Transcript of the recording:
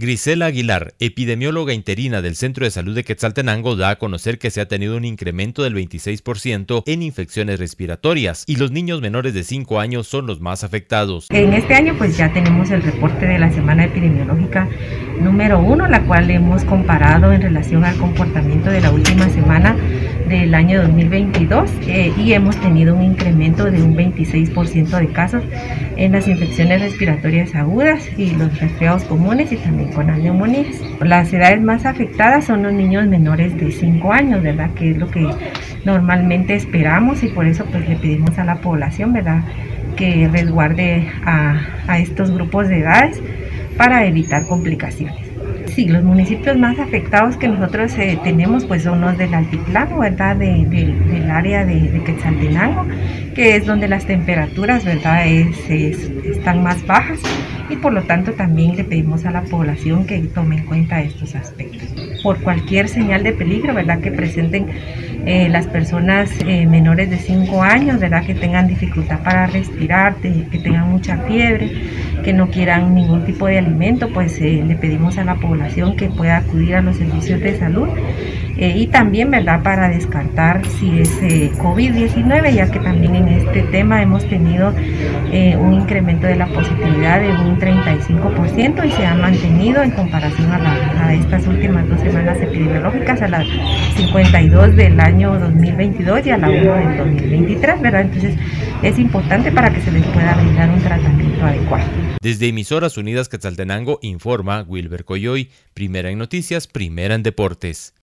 Grisela Aguilar, epidemióloga interina del Centro de Salud de Quetzaltenango, da a conocer que se ha tenido un incremento del 26% en infecciones respiratorias y los niños menores de 5 años son los más afectados. En este año pues ya tenemos el reporte de la semana epidemiológica número 1, la cual hemos comparado en relación al comportamiento de la última semana del año 2022 eh, y hemos tenido un incremento de un 26% de casos en las infecciones respiratorias agudas y los resfriados comunes y también con neumonías. Las edades más afectadas son los niños menores de 5 años, ¿verdad? Que es lo que normalmente esperamos y por eso pues le pedimos a la población, ¿verdad? Que resguarde a estos grupos de edades para evitar complicaciones. Sí, los municipios más afectados que nosotros eh, tenemos pues son los del altiplano, ¿verdad? del área de, Quetzaltenango, que es donde las temperaturas, ¿verdad? están más bajas y por lo tanto también le pedimos a la población que tome en cuenta estos aspectos. Por cualquier señal de peligro, ¿verdad? Que presenten eh, las personas eh, menores de 5 años, ¿verdad? Que tengan dificultad para respirar, que tengan mucha fiebre, que no quieran ningún tipo de alimento, pues eh, le pedimos a la población que pueda acudir a los servicios de salud eh, y también, ¿verdad?, para descartar si es eh, COVID-19, ya que también en este tema hemos tenido un incremento de la positividad de un 35% y se ha mantenido en comparación a, a estas últimas dos semanas epidemiológicas, a las 52 del año 2022 y a la 1 del 2023, ¿verdad? Entonces es importante para que se les pueda brindar un tratamiento adecuado. Desde Emisoras Unidas Quetzaltenango informa Wilber Coyoy, primera en noticias, primera en deportes.